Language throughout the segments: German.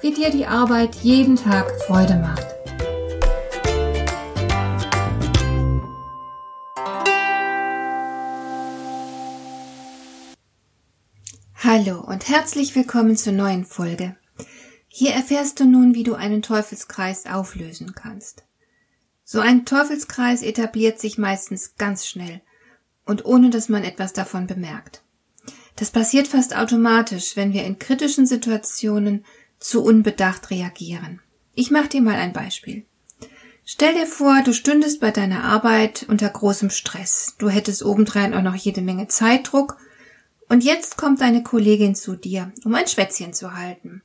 wie dir die Arbeit jeden Tag Freude macht. Hallo und herzlich willkommen zur neuen Folge. Hier erfährst du nun, wie du einen Teufelskreis auflösen kannst. So ein Teufelskreis etabliert sich meistens ganz schnell und ohne dass man etwas davon bemerkt. Das passiert fast automatisch, wenn wir in kritischen Situationen zu unbedacht reagieren. Ich mache dir mal ein Beispiel. Stell dir vor, du stündest bei deiner Arbeit unter großem Stress. Du hättest obendrein auch noch jede Menge Zeitdruck. Und jetzt kommt deine Kollegin zu dir, um ein Schwätzchen zu halten.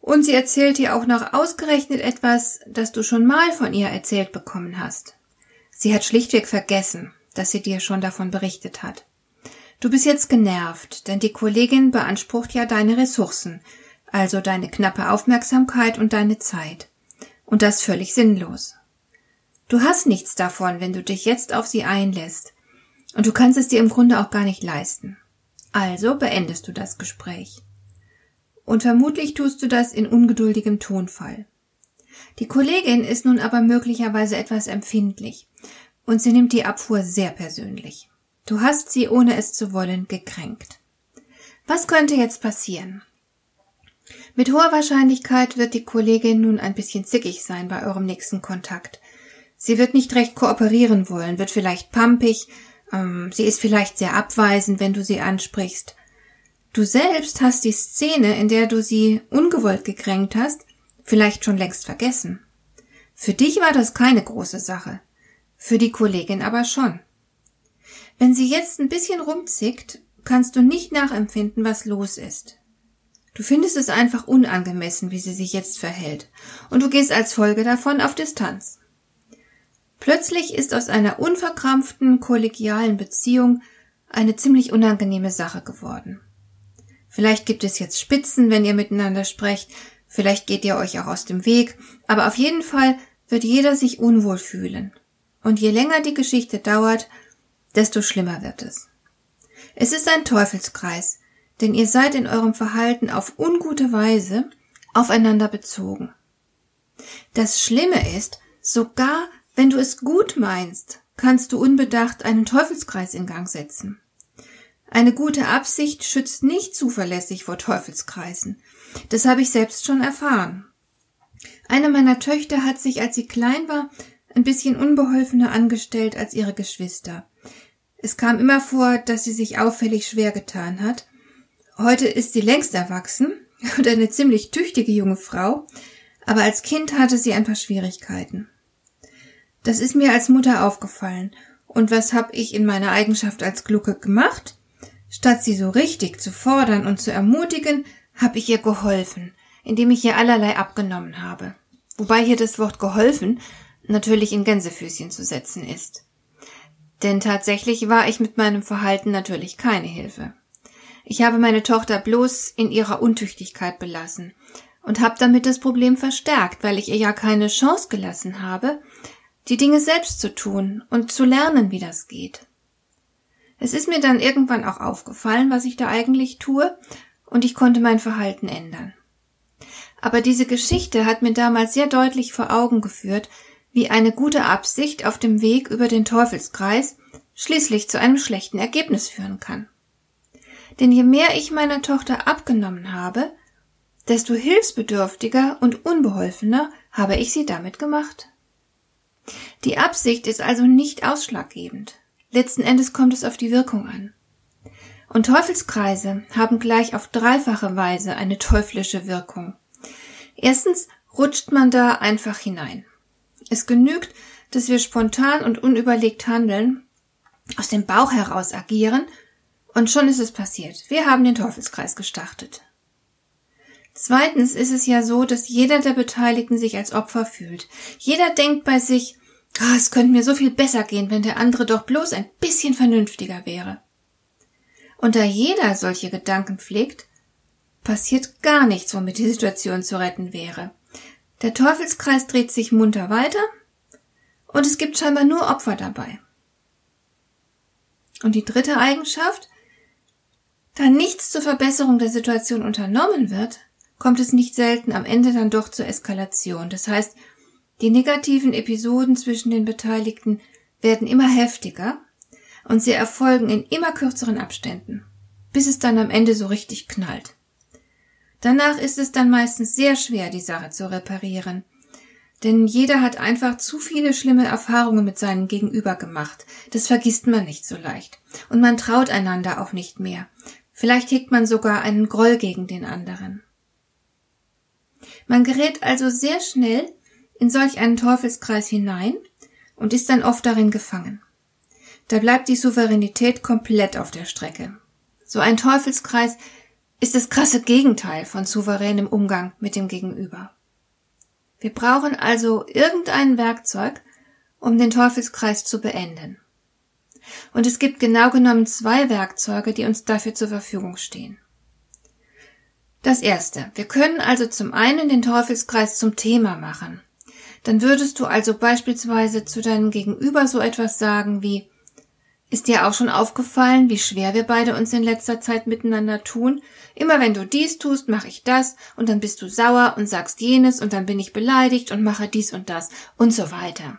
Und sie erzählt dir auch noch ausgerechnet etwas, das du schon mal von ihr erzählt bekommen hast. Sie hat schlichtweg vergessen, dass sie dir schon davon berichtet hat. Du bist jetzt genervt, denn die Kollegin beansprucht ja deine Ressourcen, also deine knappe Aufmerksamkeit und deine Zeit. Und das völlig sinnlos. Du hast nichts davon, wenn du dich jetzt auf sie einlässt. Und du kannst es dir im Grunde auch gar nicht leisten. Also beendest du das Gespräch. Und vermutlich tust du das in ungeduldigem Tonfall. Die Kollegin ist nun aber möglicherweise etwas empfindlich und sie nimmt die Abfuhr sehr persönlich. Du hast sie, ohne es zu wollen, gekränkt. Was könnte jetzt passieren? Mit hoher Wahrscheinlichkeit wird die Kollegin nun ein bisschen zickig sein bei eurem nächsten Kontakt. Sie wird nicht recht kooperieren wollen, wird vielleicht pampig, ähm, sie ist vielleicht sehr abweisend, wenn du sie ansprichst. Du selbst hast die Szene, in der du sie ungewollt gekränkt hast, vielleicht schon längst vergessen. Für dich war das keine große Sache, für die Kollegin aber schon. Wenn sie jetzt ein bisschen rumzickt, kannst du nicht nachempfinden, was los ist. Du findest es einfach unangemessen, wie sie sich jetzt verhält, und du gehst als Folge davon auf Distanz. Plötzlich ist aus einer unverkrampften, kollegialen Beziehung eine ziemlich unangenehme Sache geworden. Vielleicht gibt es jetzt Spitzen, wenn ihr miteinander sprecht, vielleicht geht ihr euch auch aus dem Weg, aber auf jeden Fall wird jeder sich unwohl fühlen. Und je länger die Geschichte dauert, desto schlimmer wird es. Es ist ein Teufelskreis, denn ihr seid in eurem Verhalten auf ungute Weise aufeinander bezogen. Das Schlimme ist, sogar wenn du es gut meinst, kannst du unbedacht einen Teufelskreis in Gang setzen. Eine gute Absicht schützt nicht zuverlässig vor Teufelskreisen. Das habe ich selbst schon erfahren. Eine meiner Töchter hat sich, als sie klein war, ein bisschen unbeholfener angestellt als ihre Geschwister. Es kam immer vor, dass sie sich auffällig schwer getan hat, Heute ist sie längst erwachsen und eine ziemlich tüchtige junge Frau, aber als Kind hatte sie ein paar Schwierigkeiten. Das ist mir als Mutter aufgefallen. Und was hab ich in meiner Eigenschaft als Glucke gemacht? Statt sie so richtig zu fordern und zu ermutigen, hab ich ihr geholfen, indem ich ihr allerlei abgenommen habe. Wobei hier das Wort geholfen natürlich in Gänsefüßchen zu setzen ist. Denn tatsächlich war ich mit meinem Verhalten natürlich keine Hilfe. Ich habe meine Tochter bloß in ihrer Untüchtigkeit belassen und habe damit das Problem verstärkt, weil ich ihr ja keine Chance gelassen habe, die Dinge selbst zu tun und zu lernen, wie das geht. Es ist mir dann irgendwann auch aufgefallen, was ich da eigentlich tue, und ich konnte mein Verhalten ändern. Aber diese Geschichte hat mir damals sehr deutlich vor Augen geführt, wie eine gute Absicht auf dem Weg über den Teufelskreis schließlich zu einem schlechten Ergebnis führen kann. Denn je mehr ich meiner Tochter abgenommen habe, desto hilfsbedürftiger und unbeholfener habe ich sie damit gemacht. Die Absicht ist also nicht ausschlaggebend. Letzten Endes kommt es auf die Wirkung an. Und Teufelskreise haben gleich auf dreifache Weise eine teuflische Wirkung. Erstens rutscht man da einfach hinein. Es genügt, dass wir spontan und unüberlegt handeln, aus dem Bauch heraus agieren und schon ist es passiert. Wir haben den Teufelskreis gestartet. Zweitens ist es ja so, dass jeder der Beteiligten sich als Opfer fühlt. Jeder denkt bei sich, oh, es könnte mir so viel besser gehen, wenn der andere doch bloß ein bisschen vernünftiger wäre. Und da jeder solche Gedanken pflegt, passiert gar nichts, womit die Situation zu retten wäre. Der Teufelskreis dreht sich munter weiter und es gibt scheinbar nur Opfer dabei. Und die dritte Eigenschaft, da nichts zur Verbesserung der Situation unternommen wird, kommt es nicht selten am Ende dann doch zur Eskalation. Das heißt, die negativen Episoden zwischen den Beteiligten werden immer heftiger und sie erfolgen in immer kürzeren Abständen, bis es dann am Ende so richtig knallt. Danach ist es dann meistens sehr schwer, die Sache zu reparieren, denn jeder hat einfach zu viele schlimme Erfahrungen mit seinem Gegenüber gemacht. Das vergisst man nicht so leicht. Und man traut einander auch nicht mehr. Vielleicht hegt man sogar einen Groll gegen den anderen. Man gerät also sehr schnell in solch einen Teufelskreis hinein und ist dann oft darin gefangen. Da bleibt die Souveränität komplett auf der Strecke. So ein Teufelskreis ist das krasse Gegenteil von souveränem Umgang mit dem Gegenüber. Wir brauchen also irgendein Werkzeug, um den Teufelskreis zu beenden. Und es gibt genau genommen zwei Werkzeuge, die uns dafür zur Verfügung stehen. Das erste. Wir können also zum einen den Teufelskreis zum Thema machen. Dann würdest du also beispielsweise zu deinem Gegenüber so etwas sagen wie ist dir auch schon aufgefallen, wie schwer wir beide uns in letzter Zeit miteinander tun? Immer wenn du dies tust, mache ich das, und dann bist du sauer und sagst jenes, und dann bin ich beleidigt und mache dies und das, und so weiter.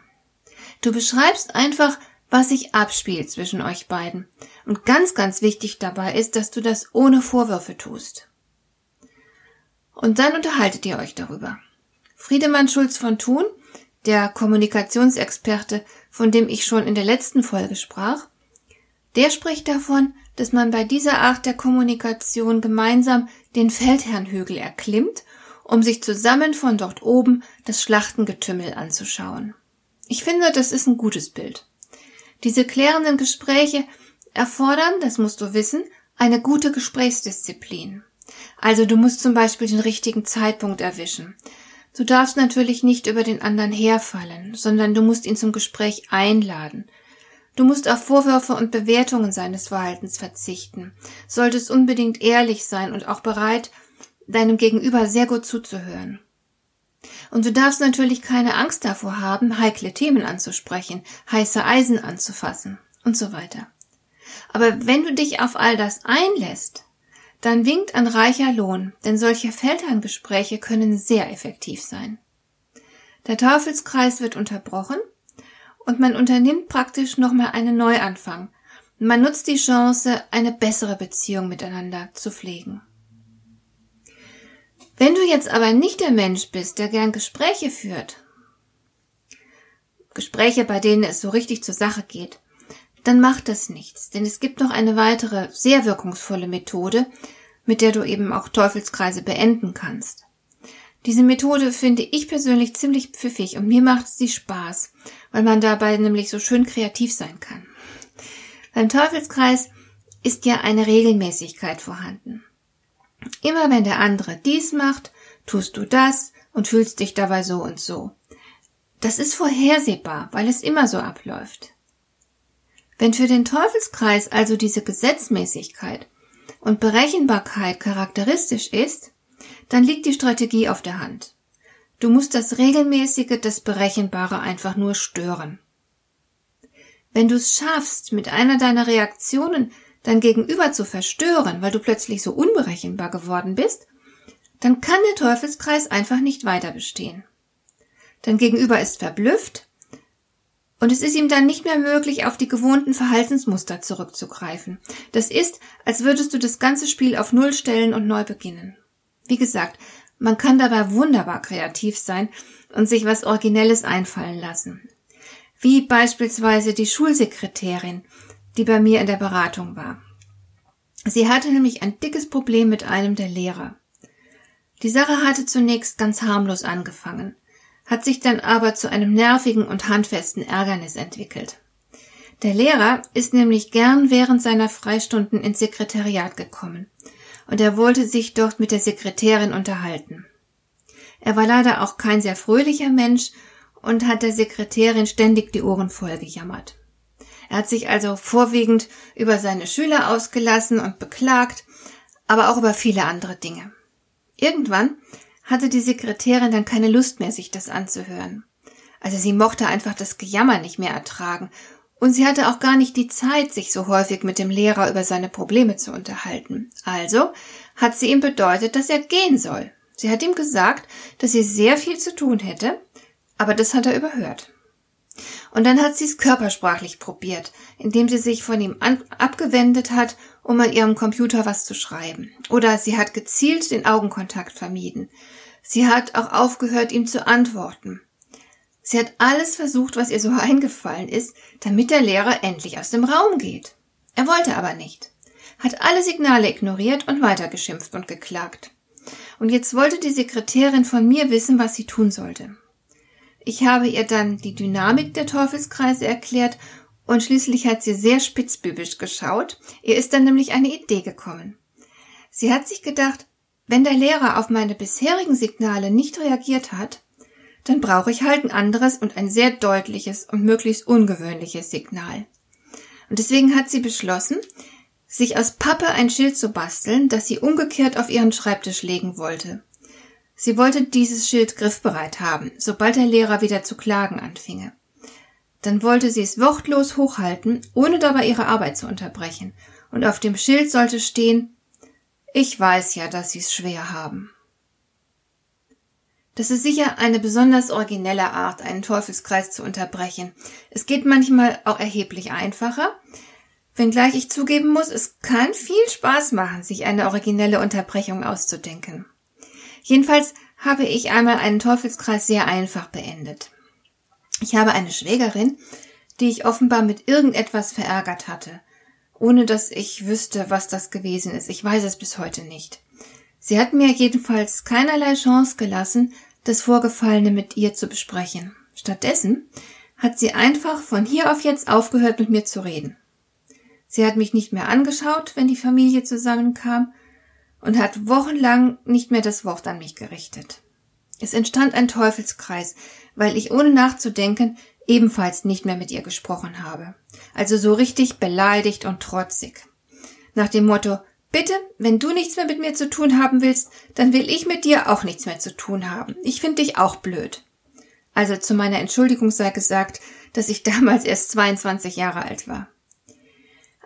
Du beschreibst einfach, was sich abspielt zwischen euch beiden. Und ganz, ganz wichtig dabei ist, dass du das ohne Vorwürfe tust. Und dann unterhaltet ihr euch darüber. Friedemann Schulz von Thun, der Kommunikationsexperte, von dem ich schon in der letzten Folge sprach, der spricht davon, dass man bei dieser Art der Kommunikation gemeinsam den Feldherrnhügel erklimmt, um sich zusammen von dort oben das Schlachtengetümmel anzuschauen. Ich finde, das ist ein gutes Bild. Diese klärenden Gespräche erfordern, das musst du wissen, eine gute Gesprächsdisziplin. Also du musst zum Beispiel den richtigen Zeitpunkt erwischen. Du darfst natürlich nicht über den anderen herfallen, sondern du musst ihn zum Gespräch einladen. Du musst auf Vorwürfe und Bewertungen seines Verhaltens verzichten, solltest unbedingt ehrlich sein und auch bereit, deinem Gegenüber sehr gut zuzuhören. Und du darfst natürlich keine Angst davor haben, heikle Themen anzusprechen, heiße Eisen anzufassen und so weiter. Aber wenn du dich auf all das einlässt, dann winkt ein reicher Lohn, denn solche Feldherrngespräche können sehr effektiv sein. Der Teufelskreis wird unterbrochen und man unternimmt praktisch nochmal einen Neuanfang. Man nutzt die Chance, eine bessere Beziehung miteinander zu pflegen. Wenn du jetzt aber nicht der Mensch bist, der gern Gespräche führt, Gespräche, bei denen es so richtig zur Sache geht, dann macht das nichts, denn es gibt noch eine weitere, sehr wirkungsvolle Methode, mit der du eben auch Teufelskreise beenden kannst. Diese Methode finde ich persönlich ziemlich pfiffig und mir macht sie Spaß, weil man dabei nämlich so schön kreativ sein kann. Beim Teufelskreis ist ja eine Regelmäßigkeit vorhanden. Immer wenn der andere dies macht, tust du das und fühlst dich dabei so und so. Das ist vorhersehbar, weil es immer so abläuft. Wenn für den Teufelskreis also diese Gesetzmäßigkeit und Berechenbarkeit charakteristisch ist, dann liegt die Strategie auf der Hand. Du musst das Regelmäßige, das Berechenbare einfach nur stören. Wenn du es schaffst, mit einer deiner Reaktionen dein Gegenüber zu verstören, weil du plötzlich so unberechenbar geworden bist, dann kann der Teufelskreis einfach nicht weiter bestehen. Dein Gegenüber ist verblüfft und es ist ihm dann nicht mehr möglich, auf die gewohnten Verhaltensmuster zurückzugreifen. Das ist, als würdest du das ganze Spiel auf Null stellen und neu beginnen. Wie gesagt, man kann dabei wunderbar kreativ sein und sich was Originelles einfallen lassen. Wie beispielsweise die Schulsekretärin, die bei mir in der Beratung war. Sie hatte nämlich ein dickes Problem mit einem der Lehrer. Die Sache hatte zunächst ganz harmlos angefangen, hat sich dann aber zu einem nervigen und handfesten Ärgernis entwickelt. Der Lehrer ist nämlich gern während seiner Freistunden ins Sekretariat gekommen und er wollte sich dort mit der Sekretärin unterhalten. Er war leider auch kein sehr fröhlicher Mensch und hat der Sekretärin ständig die Ohren voll gejammert. Er hat sich also vorwiegend über seine Schüler ausgelassen und beklagt, aber auch über viele andere Dinge. Irgendwann hatte die Sekretärin dann keine Lust mehr, sich das anzuhören. Also sie mochte einfach das Gejammer nicht mehr ertragen und sie hatte auch gar nicht die Zeit, sich so häufig mit dem Lehrer über seine Probleme zu unterhalten. Also hat sie ihm bedeutet, dass er gehen soll. Sie hat ihm gesagt, dass sie sehr viel zu tun hätte, aber das hat er überhört. Und dann hat sie es körpersprachlich probiert, indem sie sich von ihm abgewendet hat, um an ihrem Computer was zu schreiben. Oder sie hat gezielt den Augenkontakt vermieden. Sie hat auch aufgehört, ihm zu antworten. Sie hat alles versucht, was ihr so eingefallen ist, damit der Lehrer endlich aus dem Raum geht. Er wollte aber nicht, hat alle Signale ignoriert und weitergeschimpft und geklagt. Und jetzt wollte die Sekretärin von mir wissen, was sie tun sollte. Ich habe ihr dann die Dynamik der Teufelskreise erklärt und schließlich hat sie sehr spitzbübisch geschaut. Ihr ist dann nämlich eine Idee gekommen. Sie hat sich gedacht, wenn der Lehrer auf meine bisherigen Signale nicht reagiert hat, dann brauche ich halt ein anderes und ein sehr deutliches und möglichst ungewöhnliches Signal. Und deswegen hat sie beschlossen, sich aus Pappe ein Schild zu basteln, das sie umgekehrt auf ihren Schreibtisch legen wollte. Sie wollte dieses Schild griffbereit haben, sobald der Lehrer wieder zu klagen anfinge. Dann wollte sie es wortlos hochhalten, ohne dabei ihre Arbeit zu unterbrechen, und auf dem Schild sollte stehen Ich weiß ja, dass Sie es schwer haben. Das ist sicher eine besonders originelle Art, einen Teufelskreis zu unterbrechen. Es geht manchmal auch erheblich einfacher, wenngleich ich zugeben muss, es kann viel Spaß machen, sich eine originelle Unterbrechung auszudenken. Jedenfalls habe ich einmal einen Teufelskreis sehr einfach beendet. Ich habe eine Schwägerin, die ich offenbar mit irgendetwas verärgert hatte, ohne dass ich wüsste, was das gewesen ist. Ich weiß es bis heute nicht. Sie hat mir jedenfalls keinerlei Chance gelassen, das Vorgefallene mit ihr zu besprechen. Stattdessen hat sie einfach von hier auf jetzt aufgehört, mit mir zu reden. Sie hat mich nicht mehr angeschaut, wenn die Familie zusammenkam, und hat wochenlang nicht mehr das Wort an mich gerichtet. Es entstand ein Teufelskreis, weil ich ohne nachzudenken ebenfalls nicht mehr mit ihr gesprochen habe. Also so richtig beleidigt und trotzig. Nach dem Motto, bitte, wenn du nichts mehr mit mir zu tun haben willst, dann will ich mit dir auch nichts mehr zu tun haben. Ich finde dich auch blöd. Also zu meiner Entschuldigung sei gesagt, dass ich damals erst 22 Jahre alt war.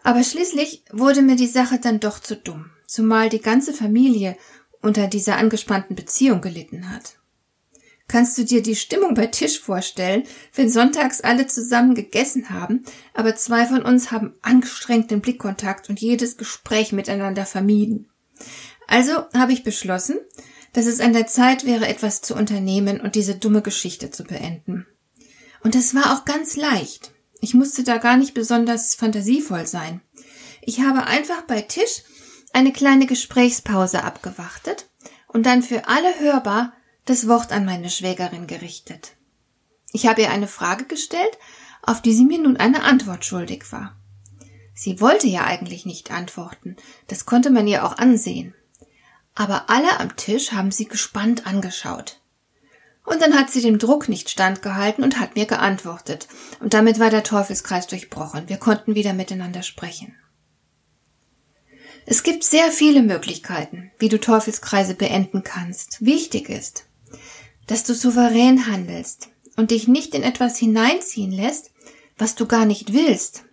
Aber schließlich wurde mir die Sache dann doch zu dumm zumal die ganze Familie unter dieser angespannten Beziehung gelitten hat. Kannst du dir die Stimmung bei Tisch vorstellen, wenn sonntags alle zusammen gegessen haben, aber zwei von uns haben angestrengten Blickkontakt und jedes Gespräch miteinander vermieden? Also habe ich beschlossen, dass es an der Zeit wäre, etwas zu unternehmen und diese dumme Geschichte zu beenden. Und es war auch ganz leicht. Ich musste da gar nicht besonders fantasievoll sein. Ich habe einfach bei Tisch eine kleine Gesprächspause abgewartet und dann für alle hörbar das Wort an meine Schwägerin gerichtet. Ich habe ihr eine Frage gestellt, auf die sie mir nun eine Antwort schuldig war. Sie wollte ja eigentlich nicht antworten, das konnte man ihr auch ansehen. Aber alle am Tisch haben sie gespannt angeschaut. Und dann hat sie dem Druck nicht standgehalten und hat mir geantwortet. Und damit war der Teufelskreis durchbrochen. Wir konnten wieder miteinander sprechen. Es gibt sehr viele Möglichkeiten, wie du Teufelskreise beenden kannst. Wichtig ist, dass du souverän handelst und dich nicht in etwas hineinziehen lässt, was du gar nicht willst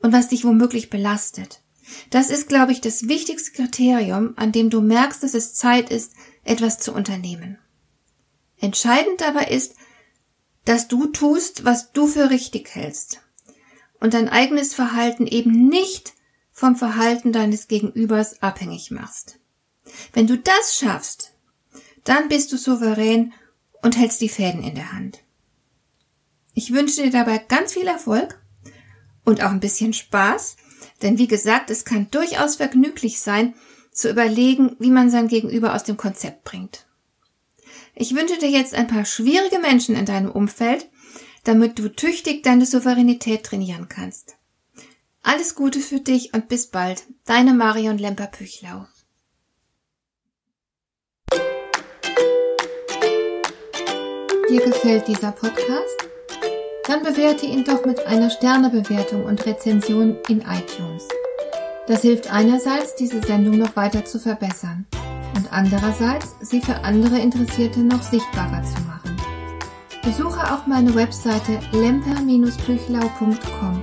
und was dich womöglich belastet. Das ist, glaube ich, das wichtigste Kriterium, an dem du merkst, dass es Zeit ist, etwas zu unternehmen. Entscheidend dabei ist, dass du tust, was du für richtig hältst und dein eigenes Verhalten eben nicht vom Verhalten deines Gegenübers abhängig machst. Wenn du das schaffst, dann bist du souverän und hältst die Fäden in der Hand. Ich wünsche dir dabei ganz viel Erfolg und auch ein bisschen Spaß, denn wie gesagt, es kann durchaus vergnüglich sein, zu überlegen, wie man sein Gegenüber aus dem Konzept bringt. Ich wünsche dir jetzt ein paar schwierige Menschen in deinem Umfeld, damit du tüchtig deine Souveränität trainieren kannst. Alles Gute für dich und bis bald. Deine Marion Lemper-Püchlau. Dir gefällt dieser Podcast? Dann bewerte ihn doch mit einer Sternebewertung und Rezension in iTunes. Das hilft einerseits, diese Sendung noch weiter zu verbessern und andererseits, sie für andere Interessierte noch sichtbarer zu machen. Besuche auch meine Webseite lemper-püchlau.com